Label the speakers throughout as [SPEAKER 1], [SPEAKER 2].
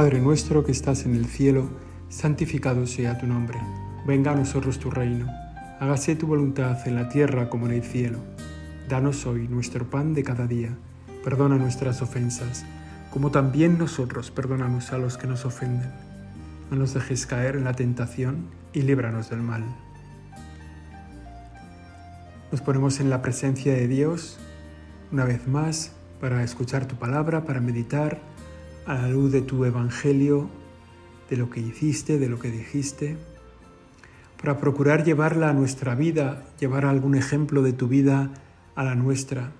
[SPEAKER 1] Padre nuestro que estás en el cielo, santificado sea tu nombre. Venga a nosotros tu reino. Hágase tu voluntad en la tierra como en el cielo. Danos hoy nuestro pan de cada día. Perdona nuestras ofensas, como también nosotros perdonamos a los que nos ofenden. No nos dejes caer en la tentación y líbranos del mal. Nos ponemos en la presencia de Dios una vez más para escuchar tu palabra, para meditar a la luz de tu evangelio, de lo que hiciste, de lo que dijiste, para procurar llevarla a nuestra vida, llevar algún ejemplo de tu vida a la nuestra.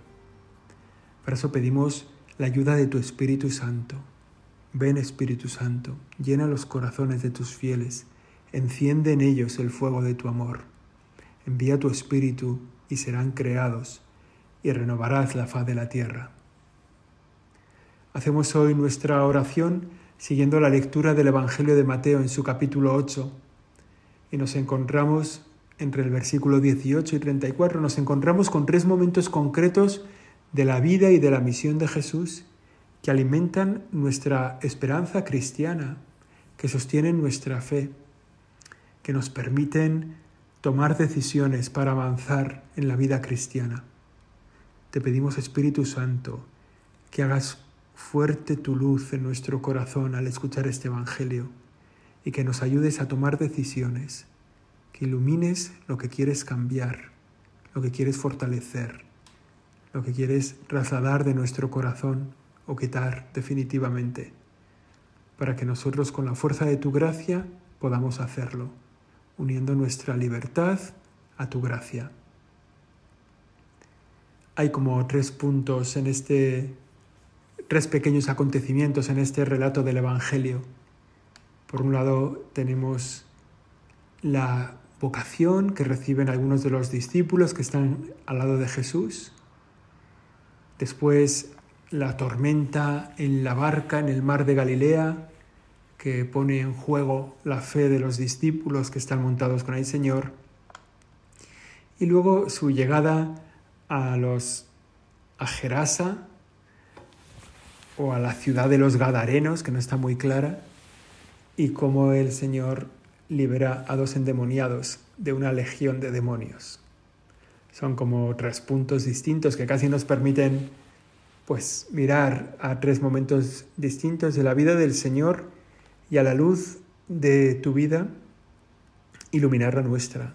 [SPEAKER 1] Para eso pedimos la ayuda de tu Espíritu Santo. Ven Espíritu Santo, llena los corazones de tus fieles, enciende en ellos el fuego de tu amor. Envía tu Espíritu y serán creados, y renovarás la faz de la tierra. Hacemos hoy nuestra oración siguiendo la lectura del Evangelio de Mateo en su capítulo 8 y nos encontramos entre el versículo 18 y 34, nos encontramos con tres momentos concretos de la vida y de la misión de Jesús que alimentan nuestra esperanza cristiana, que sostienen nuestra fe, que nos permiten tomar decisiones para avanzar en la vida cristiana. Te pedimos, Espíritu Santo, que hagas fuerte tu luz en nuestro corazón al escuchar este Evangelio y que nos ayudes a tomar decisiones, que ilumines lo que quieres cambiar, lo que quieres fortalecer, lo que quieres trasladar de nuestro corazón o quitar definitivamente, para que nosotros con la fuerza de tu gracia podamos hacerlo, uniendo nuestra libertad a tu gracia. Hay como tres puntos en este tres pequeños acontecimientos en este relato del Evangelio. Por un lado tenemos la vocación que reciben algunos de los discípulos que están al lado de Jesús. Después la tormenta en la barca en el mar de Galilea que pone en juego la fe de los discípulos que están montados con el Señor. Y luego su llegada a los a Gerasa, o a la ciudad de los Gadarenos, que no está muy clara, y cómo el Señor libera a dos endemoniados de una legión de demonios. Son como tres puntos distintos que casi nos permiten pues mirar a tres momentos distintos de la vida del Señor y a la luz de tu vida iluminar la nuestra,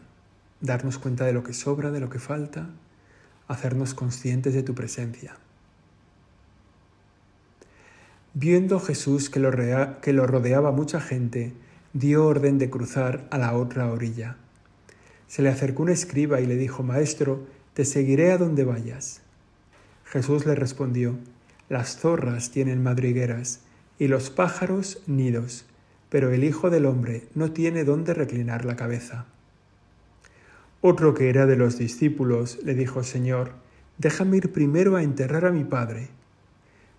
[SPEAKER 1] darnos cuenta de lo que sobra, de lo que falta, hacernos conscientes de tu presencia. Viendo Jesús que lo, que lo rodeaba mucha gente, dio orden de cruzar a la otra orilla. Se le acercó un escriba y le dijo, Maestro, te seguiré a donde vayas. Jesús le respondió, Las zorras tienen madrigueras y los pájaros nidos, pero el Hijo del Hombre no tiene dónde reclinar la cabeza. Otro que era de los discípulos le dijo, Señor, déjame ir primero a enterrar a mi Padre.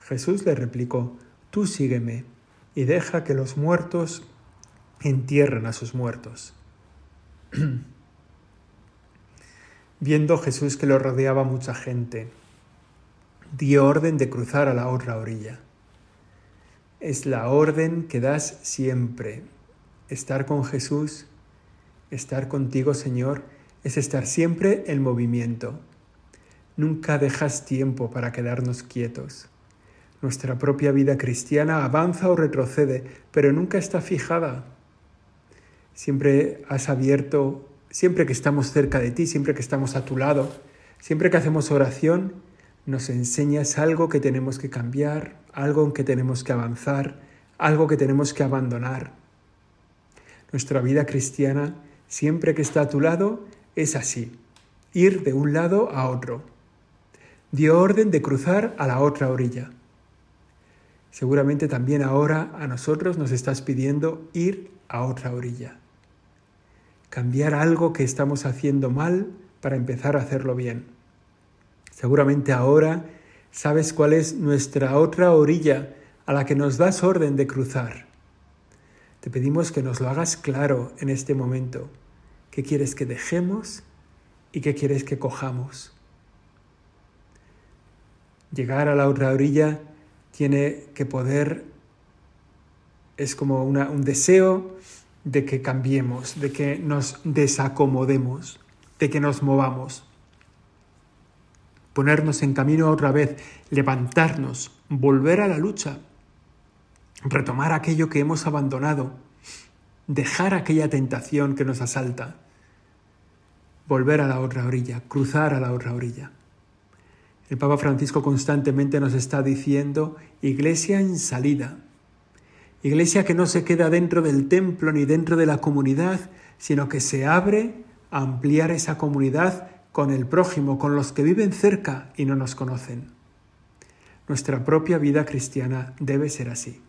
[SPEAKER 1] Jesús le replicó, tú sígueme y deja que los muertos entierren a sus muertos. Viendo Jesús que lo rodeaba mucha gente, dio orden de cruzar a la otra orilla. Es la orden que das siempre. Estar con Jesús, estar contigo, Señor, es estar siempre en movimiento. Nunca dejas tiempo para quedarnos quietos. Nuestra propia vida cristiana avanza o retrocede, pero nunca está fijada. Siempre has abierto, siempre que estamos cerca de ti, siempre que estamos a tu lado, siempre que hacemos oración, nos enseñas algo que tenemos que cambiar, algo en que tenemos que avanzar, algo que tenemos que abandonar. Nuestra vida cristiana, siempre que está a tu lado, es así, ir de un lado a otro. Dio orden de cruzar a la otra orilla. Seguramente también ahora a nosotros nos estás pidiendo ir a otra orilla. Cambiar algo que estamos haciendo mal para empezar a hacerlo bien. Seguramente ahora sabes cuál es nuestra otra orilla a la que nos das orden de cruzar. Te pedimos que nos lo hagas claro en este momento. ¿Qué quieres que dejemos y qué quieres que cojamos? Llegar a la otra orilla tiene que poder es como un deseo de que cambiemos, de que nos desacomodemos, de que nos movamos. Ponernos en camino otra vez, levantarnos, volver a la lucha, retomar aquello que hemos abandonado, dejar aquella tentación que nos asalta, volver a la otra orilla, cruzar a la otra orilla. El Papa Francisco constantemente nos está diciendo, iglesia en salida, iglesia que no se queda dentro del templo ni dentro de la comunidad, sino que se abre a ampliar esa comunidad con el prójimo, con los que viven cerca y no nos conocen. Nuestra propia vida cristiana debe ser así.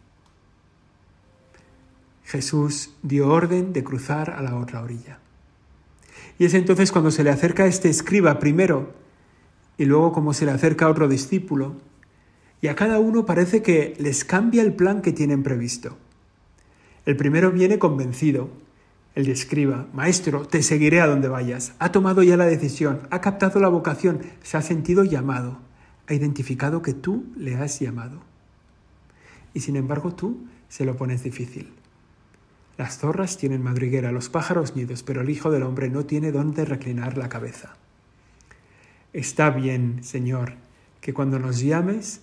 [SPEAKER 1] Jesús dio orden de cruzar a la otra orilla. Y es entonces cuando se le acerca este escriba primero y luego como se le acerca a otro discípulo, y a cada uno parece que les cambia el plan que tienen previsto. El primero viene convencido, el de escriba, Maestro, te seguiré a donde vayas. Ha tomado ya la decisión, ha captado la vocación, se ha sentido llamado, ha identificado que tú le has llamado. Y sin embargo tú se lo pones difícil. Las zorras tienen madriguera, los pájaros nidos, pero el Hijo del Hombre no tiene dónde reclinar la cabeza. Está bien, Señor, que cuando nos llames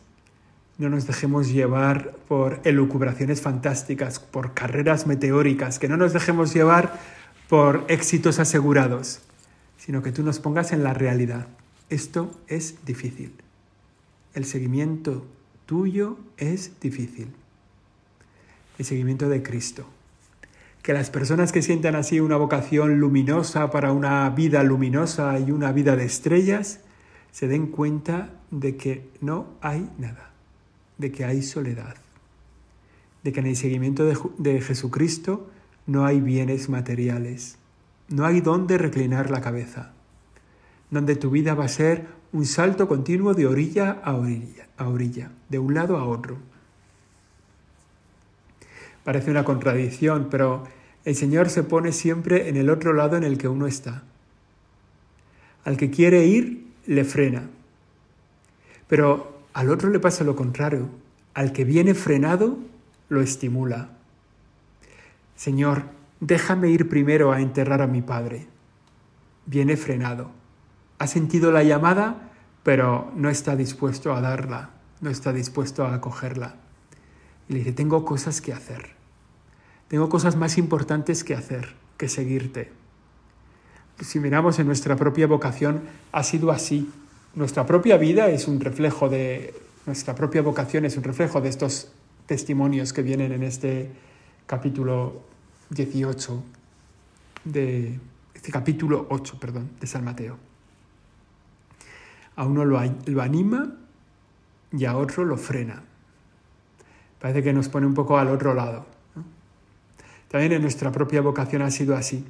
[SPEAKER 1] no nos dejemos llevar por elucubraciones fantásticas, por carreras meteóricas, que no nos dejemos llevar por éxitos asegurados, sino que tú nos pongas en la realidad. Esto es difícil. El seguimiento tuyo es difícil. El seguimiento de Cristo que las personas que sientan así una vocación luminosa para una vida luminosa y una vida de estrellas, se den cuenta de que no hay nada, de que hay soledad, de que en el seguimiento de, Jesucristo no hay bienes materiales, no hay dónde reclinar la cabeza, donde tu vida va a ser un salto continuo de orilla a orilla, a orilla, de un lado a otro. Parece una contradicción, pero el Señor se pone siempre en el otro lado en el que uno está. Al que quiere ir, le frena. Pero al otro le pasa lo contrario. Al que viene frenado, lo estimula. Señor, déjame ir primero a enterrar a mi padre. Viene frenado. Ha sentido la llamada, pero no está dispuesto a darla, no está dispuesto a acogerla. Y le dice, tengo cosas que hacer. Tengo cosas más importantes que hacer que seguirte. Si miramos en nuestra propia vocación, ha sido así. Nuestra propia vida es un reflejo de, nuestra propia vocación es un reflejo de estos testimonios que vienen en este capítulo 18, de este capítulo 8, perdón, de San Mateo. A uno lo, lo anima y a otro lo frena. Parece que nos pone un poco al otro lado. También en nuestra propia vocación ha sido así.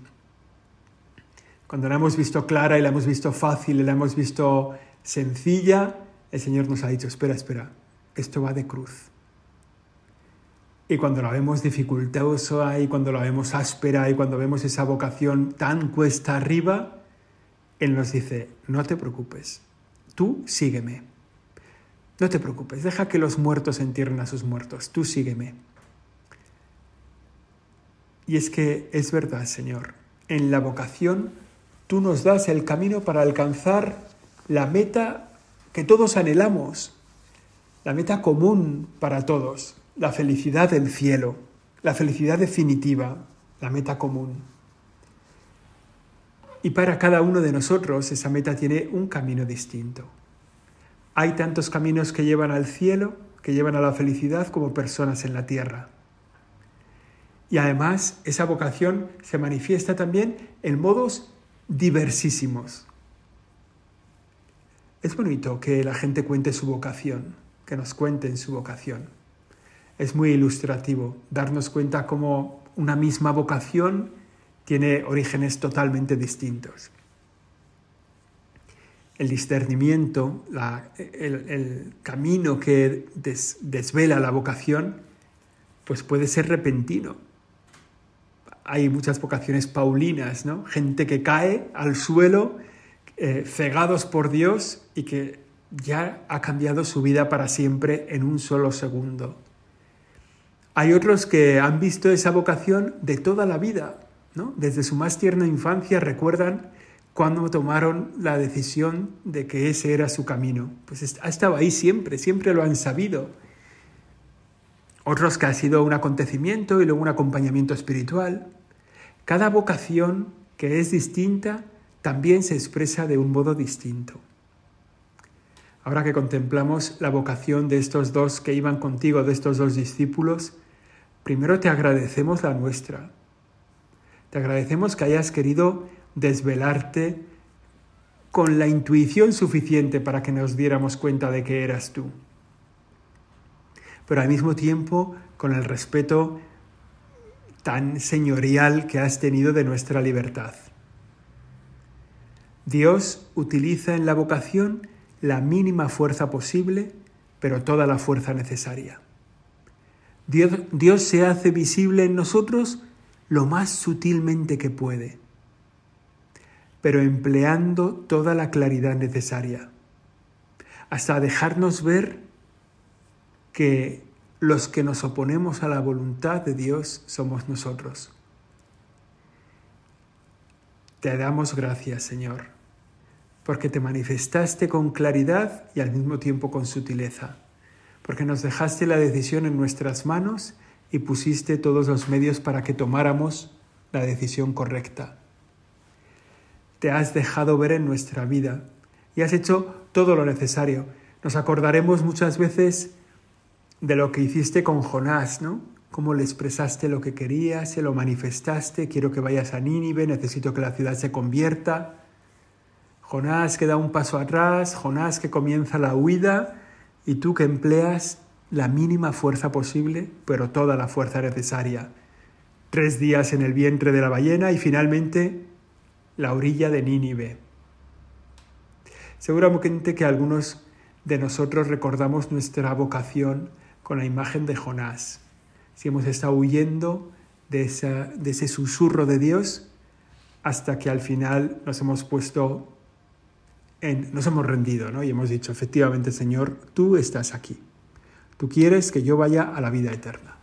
[SPEAKER 1] Cuando la hemos visto clara y la hemos visto fácil y la hemos visto sencilla, el Señor nos ha dicho, espera, espera, esto va de cruz. Y cuando la vemos dificultosa y cuando la vemos áspera y cuando vemos esa vocación tan cuesta arriba, Él nos dice, no te preocupes, tú sígueme. No te preocupes, deja que los muertos entierren a sus muertos, tú sígueme. Y es que es verdad, Señor, en la vocación tú nos das el camino para alcanzar la meta que todos anhelamos, la meta común para todos, la felicidad del cielo, la felicidad definitiva, la meta común. Y para cada uno de nosotros esa meta tiene un camino distinto. Hay tantos caminos que llevan al cielo, que llevan a la felicidad como personas en la tierra. Y además esa vocación se manifiesta también en modos diversísimos. Es bonito que la gente cuente su vocación, que nos cuenten su vocación. Es muy ilustrativo darnos cuenta cómo una misma vocación tiene orígenes totalmente distintos. El discernimiento, el, camino que desvela la vocación, pues puede ser repentino, hay muchas vocaciones paulinas, ¿no? Gente que cae al suelo, eh, cegados por Dios y que ya ha cambiado su vida para siempre en un solo segundo. Hay otros que han visto esa vocación de toda la vida, ¿no? Desde su más tierna infancia recuerdan cuando tomaron la decisión de que ese era su camino. Pues ha estado ahí siempre, siempre lo han sabido. Otros que ha sido un acontecimiento y luego un acompañamiento espiritual. Cada vocación que es distinta también se expresa de un modo distinto. Ahora que contemplamos la vocación de estos dos que iban contigo, de estos dos discípulos, primero te agradecemos la nuestra. Te agradecemos que hayas querido desvelarte con la intuición suficiente para que nos diéramos cuenta de que eras tú. Pero al mismo tiempo con el respeto tan señorial que has tenido de nuestra libertad. Dios utiliza en la vocación la mínima fuerza posible, pero toda la fuerza necesaria. Dios, Dios se hace visible en nosotros lo más sutilmente que puede pero empleando toda la claridad necesaria, hasta dejarnos ver que los que nos oponemos a la voluntad de Dios somos nosotros. Te damos gracias, Señor, porque te manifestaste con claridad y al mismo tiempo con sutileza, porque nos dejaste la decisión en nuestras manos y pusiste todos los medios para que tomáramos la decisión correcta te has dejado ver en nuestra vida y has hecho todo lo necesario. Nos acordaremos muchas veces de lo que hiciste con Jonás, ¿no? Cómo le expresaste lo que querías, se lo manifestaste, quiero que vayas a Nínive, necesito que la ciudad se convierta. Jonás que da un paso atrás, Jonás que comienza la huida y tú que empleas la mínima fuerza posible, pero toda la fuerza necesaria. Tres días en el vientre de la ballena y finalmente la orilla de Nínive. Seguramente que algunos de nosotros recordamos nuestra vocación con la imagen de Jonás. Si hemos estado huyendo de, ese susurro de Dios hasta que al final nos hemos puesto en, nos hemos rendido, ¿no? Y hemos dicho, efectivamente, Señor, tú estás aquí. Tú quieres que yo vaya a la vida eterna.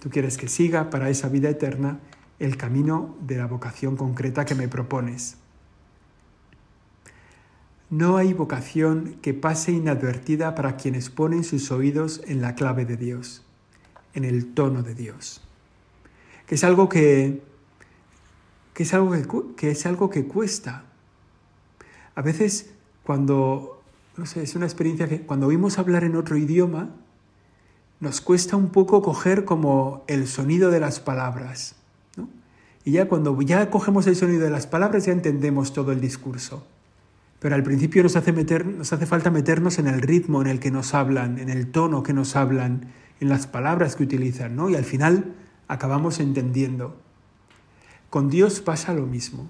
[SPEAKER 1] Tú quieres que siga para esa vida eterna el camino de la vocación concreta que me propones. No hay vocación que pase inadvertida para quienes ponen sus oídos en la clave de Dios, en el tono de Dios, que es algo que, que es algo que, es algo que cuesta. A veces cuando, no sé, es una experiencia que cuando oímos hablar en otro idioma, nos cuesta un poco coger como el sonido de las palabras. Y ya cuando ya cogemos el sonido de las palabras ya entendemos todo el discurso. Pero al principio nos hace, falta meternos en el ritmo en el que nos hablan, en el tono que nos hablan, en las palabras que utilizan, ¿no? Y al final acabamos entendiendo. Con Dios pasa lo mismo.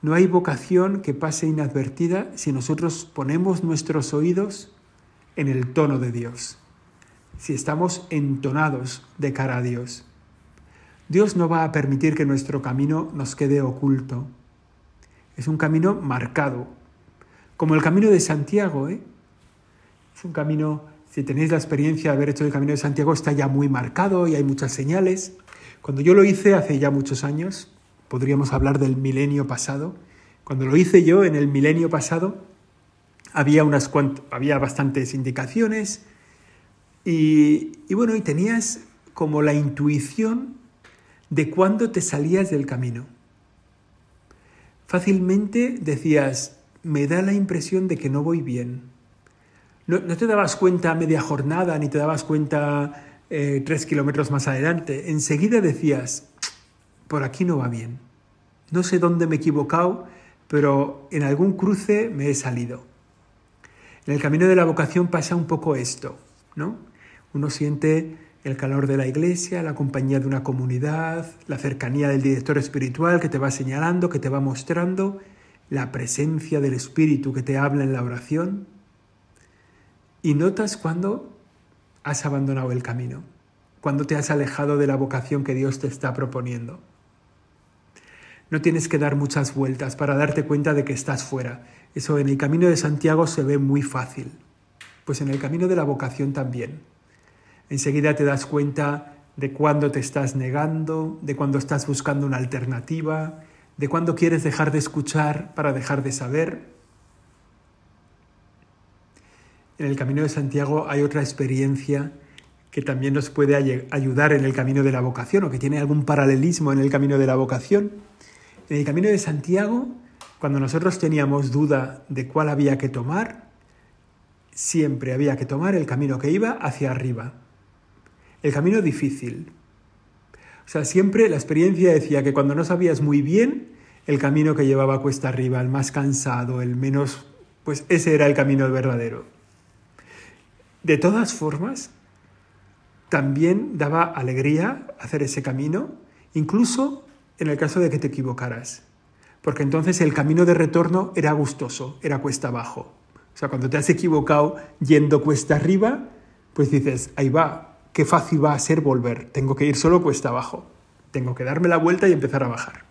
[SPEAKER 1] No hay vocación que pase inadvertida si nosotros ponemos nuestros oídos en el tono de Dios, si estamos entonados de cara a Dios. Dios no va a permitir que nuestro camino nos quede oculto. Es un camino marcado, como el camino de Santiago. ¿eh? Es un camino, si tenéis la experiencia de haber hecho el camino de Santiago, está ya muy marcado y hay muchas señales. Cuando yo lo hice hace ya muchos años, podríamos hablar del milenio pasado, cuando lo hice yo en el milenio pasado, había, unas había bastantes indicaciones y, y bueno, y tenías como la intuición de cuándo te salías del camino. Fácilmente decías, me da la impresión de que no voy bien. No, te dabas cuenta media jornada ni te dabas cuenta eh, tres kilómetros más adelante. Enseguida decías, por aquí no va bien. No sé dónde me he equivocado, pero en algún cruce me he salido. En el camino de la vocación pasa un poco esto, ¿no? Uno siente el calor de la iglesia, la compañía de una comunidad, la cercanía del director espiritual que te va señalando, que te va mostrando, la presencia del Espíritu que te habla en la oración. Y notas cuando has abandonado el camino, cuando te has alejado de la vocación que Dios te está proponiendo. No tienes que dar muchas vueltas para darte cuenta de que estás fuera. Eso en el camino de Santiago se ve muy fácil. Pues en el camino de la vocación también. Enseguida te das cuenta de cuándo te estás negando, de cuándo estás buscando una alternativa, de cuándo quieres dejar de escuchar para dejar de saber. En el Camino de Santiago hay otra experiencia que también nos puede ayudar en el camino de la vocación o que tiene algún paralelismo en el camino de la vocación. En el Camino de Santiago, cuando nosotros teníamos duda de cuál había que tomar, siempre había que tomar el camino que iba hacia arriba, el camino difícil. O sea, siempre la experiencia decía que cuando no sabías muy bien, el camino que llevaba cuesta arriba, el más cansado, el menos, pues ese era el camino verdadero. De todas formas, también daba alegría hacer ese camino, incluso en el caso de que te equivocaras, porque entonces el camino de retorno era gustoso, era cuesta abajo. O sea, cuando te has equivocado yendo cuesta arriba, pues dices, ahí va, qué fácil va a ser volver. Tengo que ir solo cuesta abajo. Tengo que darme la vuelta y empezar a bajar.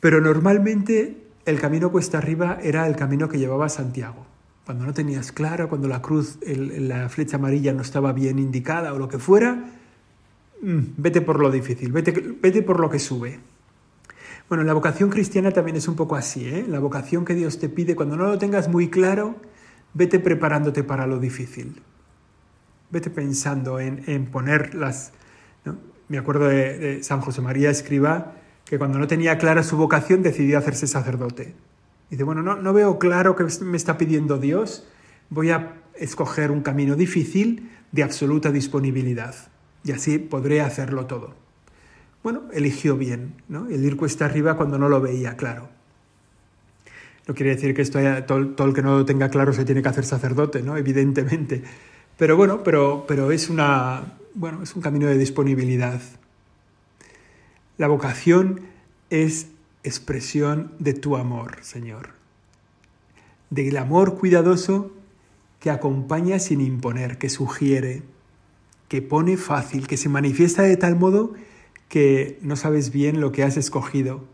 [SPEAKER 1] Pero normalmente el camino cuesta arriba era el camino que llevaba Santiago. Cuando no tenías claro, cuando la cruz, la flecha amarilla no estaba bien indicada o lo que fuera, mm, vete por lo difícil, vete, vete por lo que sube. Bueno, la vocación cristiana también es un poco así, ¿eh? La vocación que Dios te pide, cuando no lo tengas muy claro, vete preparándote para lo difícil. Vete pensando en, en poner las... Me acuerdo de, San José María Escriba, que cuando no tenía clara su vocación decidió hacerse sacerdote. Dice, bueno, no, no veo claro qué me está pidiendo Dios, voy a escoger un camino difícil de absoluta disponibilidad y así podré hacerlo todo. Bueno, eligió bien, ¿no? El ir cuesta arriba cuando no lo veía claro. No quiere decir que esto todo, el que no lo tenga claro se tiene que hacer sacerdote, ¿no? Evidentemente. Pero bueno, pero, pero es, una, bueno, es un camino de disponibilidad. La vocación es expresión de tu amor, Señor. Del amor cuidadoso que acompaña sin imponer, que sugiere, que pone fácil, que se manifiesta de tal modo que no sabes bien lo que has escogido.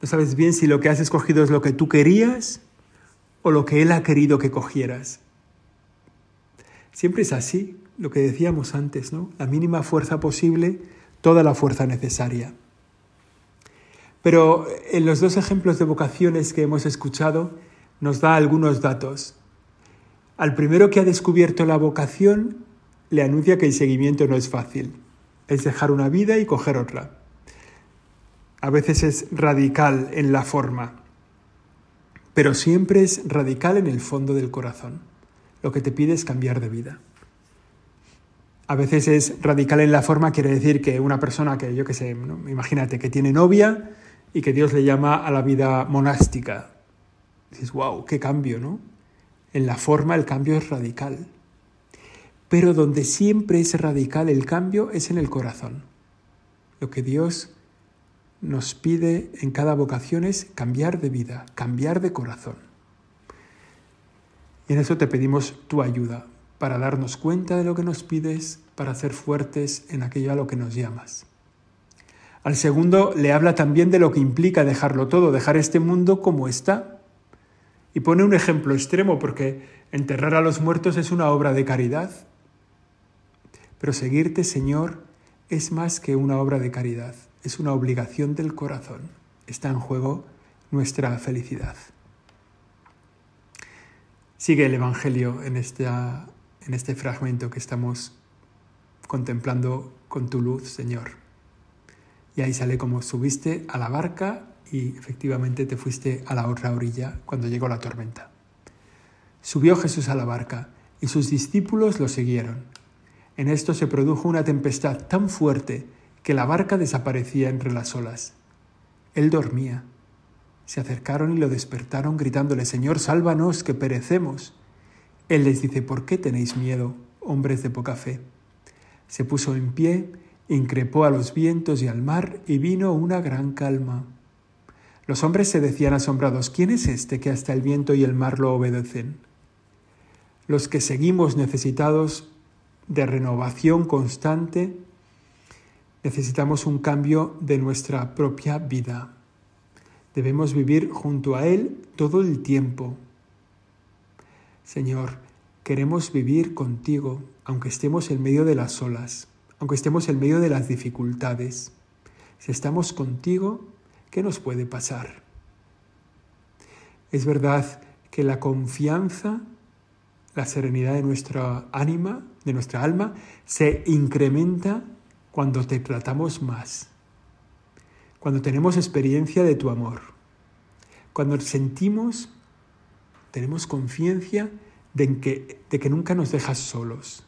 [SPEAKER 1] No sabes bien si lo que has escogido es lo que tú querías o lo que Él ha querido que cogieras. Siempre es así, lo que decíamos antes, ¿no? La mínima fuerza posible, toda la fuerza necesaria. Pero en los dos ejemplos de vocaciones que hemos escuchado, nos da algunos datos. Al primero que ha descubierto la vocación, le anuncia que el seguimiento no es fácil es dejar una vida y coger otra. A veces es radical en la forma, pero siempre es radical en el fondo del corazón. Lo que te pide es cambiar de vida. A veces es radical en la forma, quiere decir que una persona que, yo qué sé, imagínate, que tiene novia y que Dios le llama a la vida monástica. Dices, wow, qué cambio, ¿no? En la forma el cambio es radical. Pero donde siempre es radical el cambio es en el corazón. Lo que Dios nos pide en cada vocación es cambiar de vida, cambiar de corazón. Y en eso te pedimos tu ayuda para darnos cuenta de lo que nos pides, para ser fuertes en aquello a lo que nos llamas. Al segundo le habla también de lo que implica dejarlo todo, dejar este mundo como está. Y pone un ejemplo extremo porque enterrar a los muertos es una obra de caridad. Pero seguirte, Señor, es más que una obra de caridad, es una obligación del corazón. Está en juego nuestra felicidad. Sigue el Evangelio en, en este fragmento que estamos contemplando con tu luz, Señor. Y ahí sale como subiste a la barca y efectivamente te fuiste a la otra orilla cuando llegó la tormenta. Subió Jesús a la barca y sus discípulos lo siguieron. En esto se produjo una tempestad tan fuerte que la barca desaparecía entre las olas. Él dormía. Se acercaron y lo despertaron gritándole, Señor, sálvanos, que perecemos. Él les dice, ¿por qué tenéis miedo, hombres de poca fe? Se puso en pie, increpó a los vientos y al mar, y vino una gran calma. Los hombres se decían asombrados, ¿quién es este que hasta el viento y el mar lo obedecen? Los que seguimos necesitados de renovación constante, necesitamos un cambio de nuestra propia vida. Debemos vivir junto a Él todo el tiempo. Señor, queremos vivir contigo, aunque estemos en medio de las olas, aunque estemos en medio de las dificultades. Si estamos contigo, ¿qué nos puede pasar? Es verdad que la confianza, la serenidad de nuestra ánima, de nuestra alma, se incrementa cuando te tratamos más, cuando tenemos experiencia de tu amor, cuando sentimos, tenemos conciencia de que, de que nunca nos dejas solos.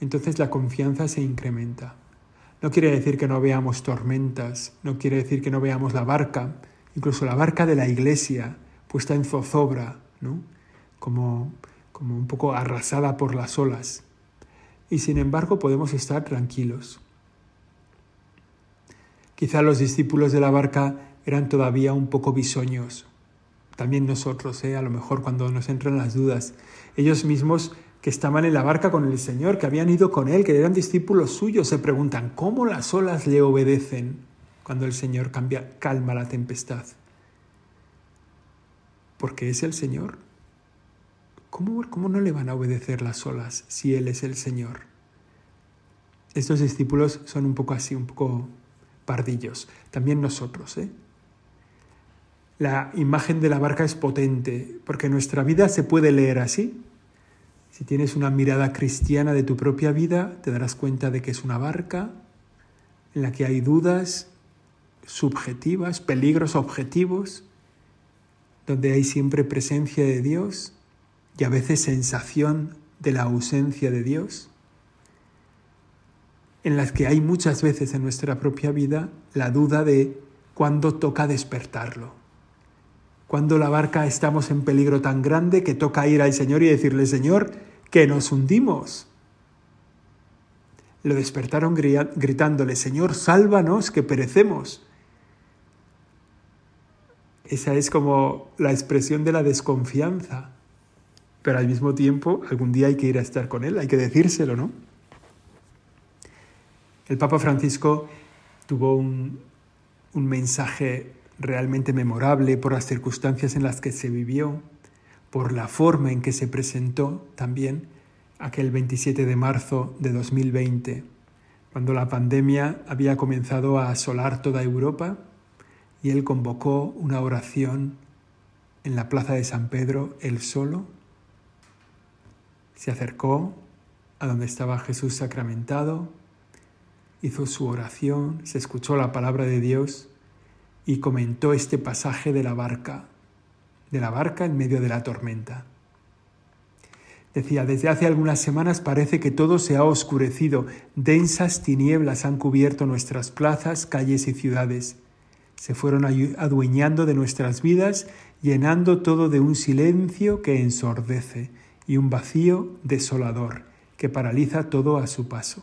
[SPEAKER 1] Entonces la confianza se incrementa. No quiere decir que no veamos tormentas, no quiere decir que no veamos la barca, incluso la barca de la iglesia puesta en zozobra, ¿no? como, como un poco arrasada por las olas. Y sin embargo podemos estar tranquilos. Quizá los discípulos de la barca eran todavía un poco bisoños. También nosotros, ¿eh? a lo mejor cuando nos entran las dudas. Ellos mismos que estaban en la barca con el Señor, que habían ido con Él, que eran discípulos suyos, se preguntan, ¿cómo las olas le obedecen cuando el Señor cambia, calma la tempestad? Porque es el Señor. ¿Cómo, ¿Cómo no le van a obedecer las olas si Él es el Señor? Estos discípulos son un poco así, un poco También nosotros, ¿eh? La imagen de la barca es potente, porque nuestra vida se puede leer así, si tienes una mirada cristiana de tu propia vida, te darás cuenta de que es una barca en la que hay dudas subjetivas, peligros objetivos, donde hay siempre presencia de Dios y a veces sensación de la ausencia de Dios, en las que hay muchas veces en nuestra propia vida la duda de cuándo toca despertarlo, cuando la barca estamos en peligro tan grande que toca ir al Señor y decirle, Señor, que nos hundimos. Lo despertaron gritándole, Señor, sálvanos, que perecemos. Esa es como la expresión de la desconfianza. Pero al mismo tiempo, algún día hay que ir a estar con Él, hay que decírselo, ¿no? El Papa Francisco tuvo un, un mensaje realmente memorable por las circunstancias en las que se vivió por la forma en que se presentó también aquel 27 de marzo de 2020, cuando la pandemia había comenzado a asolar toda Europa y él convocó una oración en la plaza de San Pedro, él solo, se acercó a donde estaba Jesús sacramentado, hizo su oración, se escuchó la palabra de Dios y comentó este pasaje de la barca de la barca en medio de la tormenta. Decía, desde hace algunas semanas parece que todo se ha oscurecido, densas tinieblas han cubierto nuestras plazas, calles y ciudades. Se fueron adueñando de nuestras vidas, llenando todo de un silencio que ensordece y un vacío desolador que paraliza todo a su paso.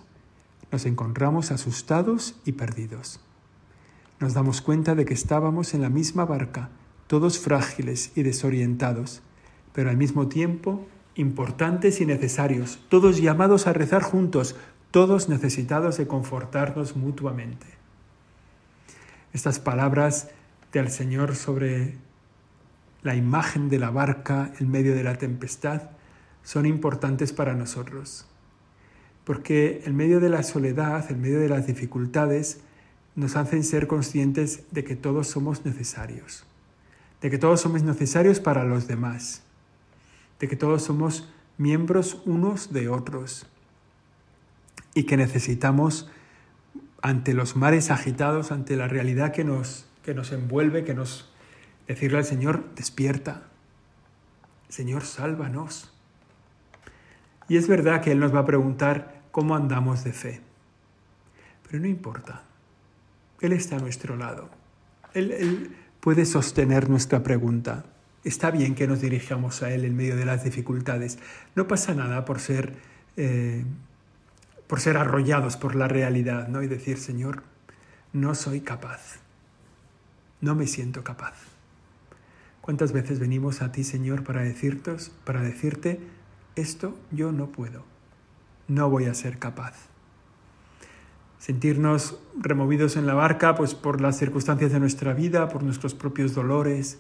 [SPEAKER 1] Nos encontramos asustados y perdidos. Nos damos cuenta de que estábamos en la misma barca, todos frágiles y desorientados, pero al mismo tiempo importantes y necesarios, todos llamados a rezar juntos, todos necesitados de confortarnos mutuamente. Estas palabras del Señor sobre la imagen de la barca en medio de la tempestad son importantes para nosotros, porque en medio de la soledad, en medio de las dificultades, nos hacen ser conscientes de que todos somos necesarios de que todos somos necesarios para los demás, de que todos somos miembros unos de otros y que necesitamos ante los mares agitados, ante la realidad que nos, que nos envuelve, que nos decirle al Señor, despierta, Señor, sálvanos. Y es verdad que Él nos va a preguntar cómo andamos de fe, pero no importa, Él está a nuestro lado. Él, puede sostener nuestra pregunta. Está bien que nos dirijamos a Él en medio de las dificultades. No pasa nada por ser, eh, por ser arrollados por la realidad ¿no? y decir, Señor, no soy capaz. No me siento capaz. ¿Cuántas veces venimos a ti, Señor, para decirte, para decirte, esto yo no puedo, no voy a ser capaz? sentirnos removidos en la barca pues por las circunstancias de nuestra vida, por nuestros propios dolores,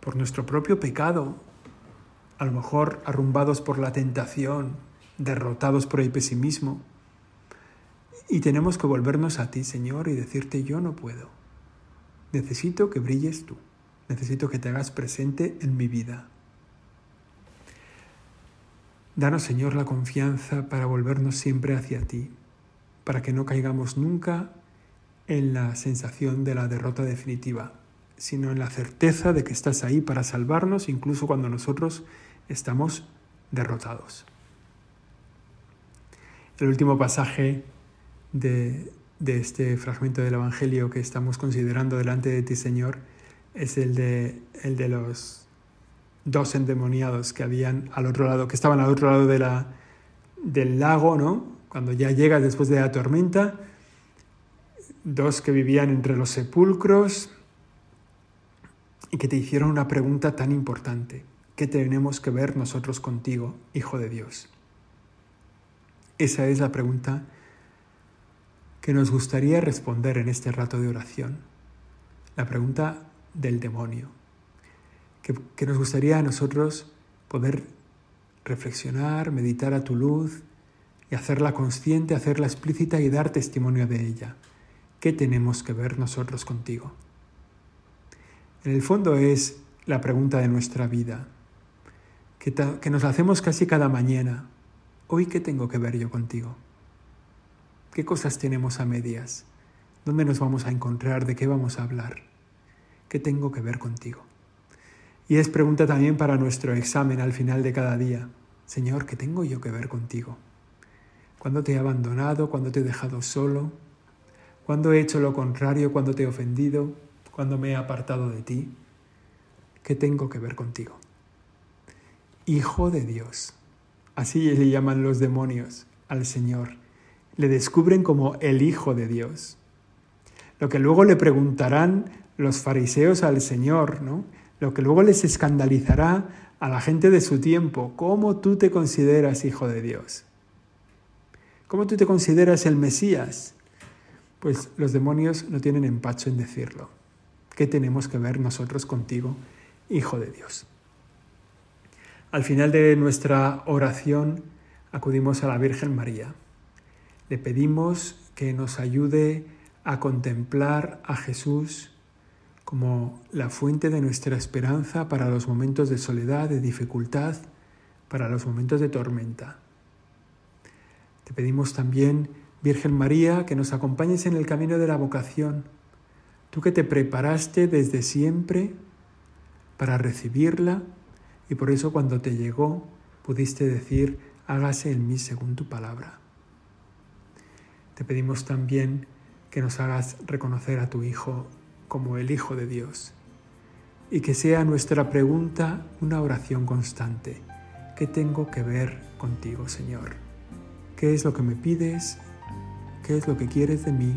[SPEAKER 1] por nuestro propio pecado. a lo mejor arrumbados por la tentación, derrotados por el pesimismo. Y tenemos que volvernos a ti, Señor, y decirte, yo no puedo. Necesito que brilles tú. Necesito que te hagas presente en mi vida. Danos, Señor, la confianza para volvernos siempre hacia ti, para que no caigamos nunca en la sensación de la derrota definitiva, sino en la certeza de que estás ahí para salvarnos incluso cuando nosotros estamos derrotados. El último pasaje de, este fragmento del Evangelio que estamos considerando delante de ti, Señor, es el de, el de los dos endemoniados que habían al otro lado, que estaban al otro lado de la, del lago, ¿no? Cuando ya llegas después de la tormenta, dos que vivían entre los sepulcros y que te hicieron una pregunta tan importante. ¿Qué tenemos que ver nosotros contigo, Hijo de Dios? Esa es la pregunta que nos gustaría responder en este rato de oración. La pregunta del demonio que, nos gustaría a nosotros poder reflexionar, meditar a tu luz y hacerla consciente, hacerla explícita y dar testimonio de ella. ¿Qué tenemos que ver nosotros contigo? En el fondo es la pregunta de nuestra vida, que, que nos la hacemos casi cada mañana. ¿Hoy qué tengo que ver yo contigo? ¿Qué cosas tenemos a medias? ¿Dónde nos vamos a encontrar? ¿De qué vamos a hablar? ¿Qué tengo que ver contigo? Y es pregunta también para nuestro examen al final de cada día. Señor, ¿qué tengo yo que ver contigo? ¿Cuándo te he abandonado? ¿Cuándo te he dejado solo? ¿Cuándo he hecho lo contrario? ¿Cuándo te he ofendido? ¿Cuándo me he apartado de ti? ¿Qué tengo que ver contigo? Hijo de Dios. Así le llaman los demonios al Señor. Le descubren como el Hijo de Dios. Lo que luego le preguntarán los fariseos al Señor, ¿no? Lo que luego les escandalizará a la gente de su tiempo. ¿Cómo tú te consideras hijo de Dios? ¿Cómo tú te consideras el Mesías? Pues los demonios no tienen empacho en decirlo. ¿Qué tenemos que ver nosotros contigo, hijo de Dios? Al final de nuestra oración acudimos a la Virgen María. Le pedimos que nos ayude a contemplar a Jesús como la fuente de nuestra esperanza para los momentos de soledad, de dificultad, para los momentos de tormenta. Te pedimos también, Virgen María, que nos acompañes en el camino de la vocación, tú que te preparaste desde siempre para recibirla y por eso cuando te llegó pudiste decir, hágase en mí según tu palabra. Te pedimos también que nos hagas reconocer a tu Hijo como el Hijo de Dios. Y que sea nuestra pregunta una oración constante. ¿Qué tengo que ver contigo, Señor? ¿Qué es lo que me pides? ¿Qué es lo que quieres de mí?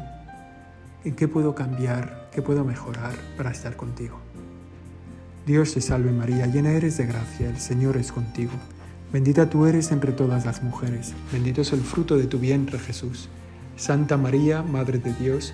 [SPEAKER 1] ¿En qué puedo cambiar? ¿Qué puedo mejorar para estar contigo? Dios te salve María, llena eres de gracia, el Señor es contigo. Bendita tú eres entre todas las mujeres, bendito es el fruto de tu vientre Jesús. Santa María, Madre de Dios,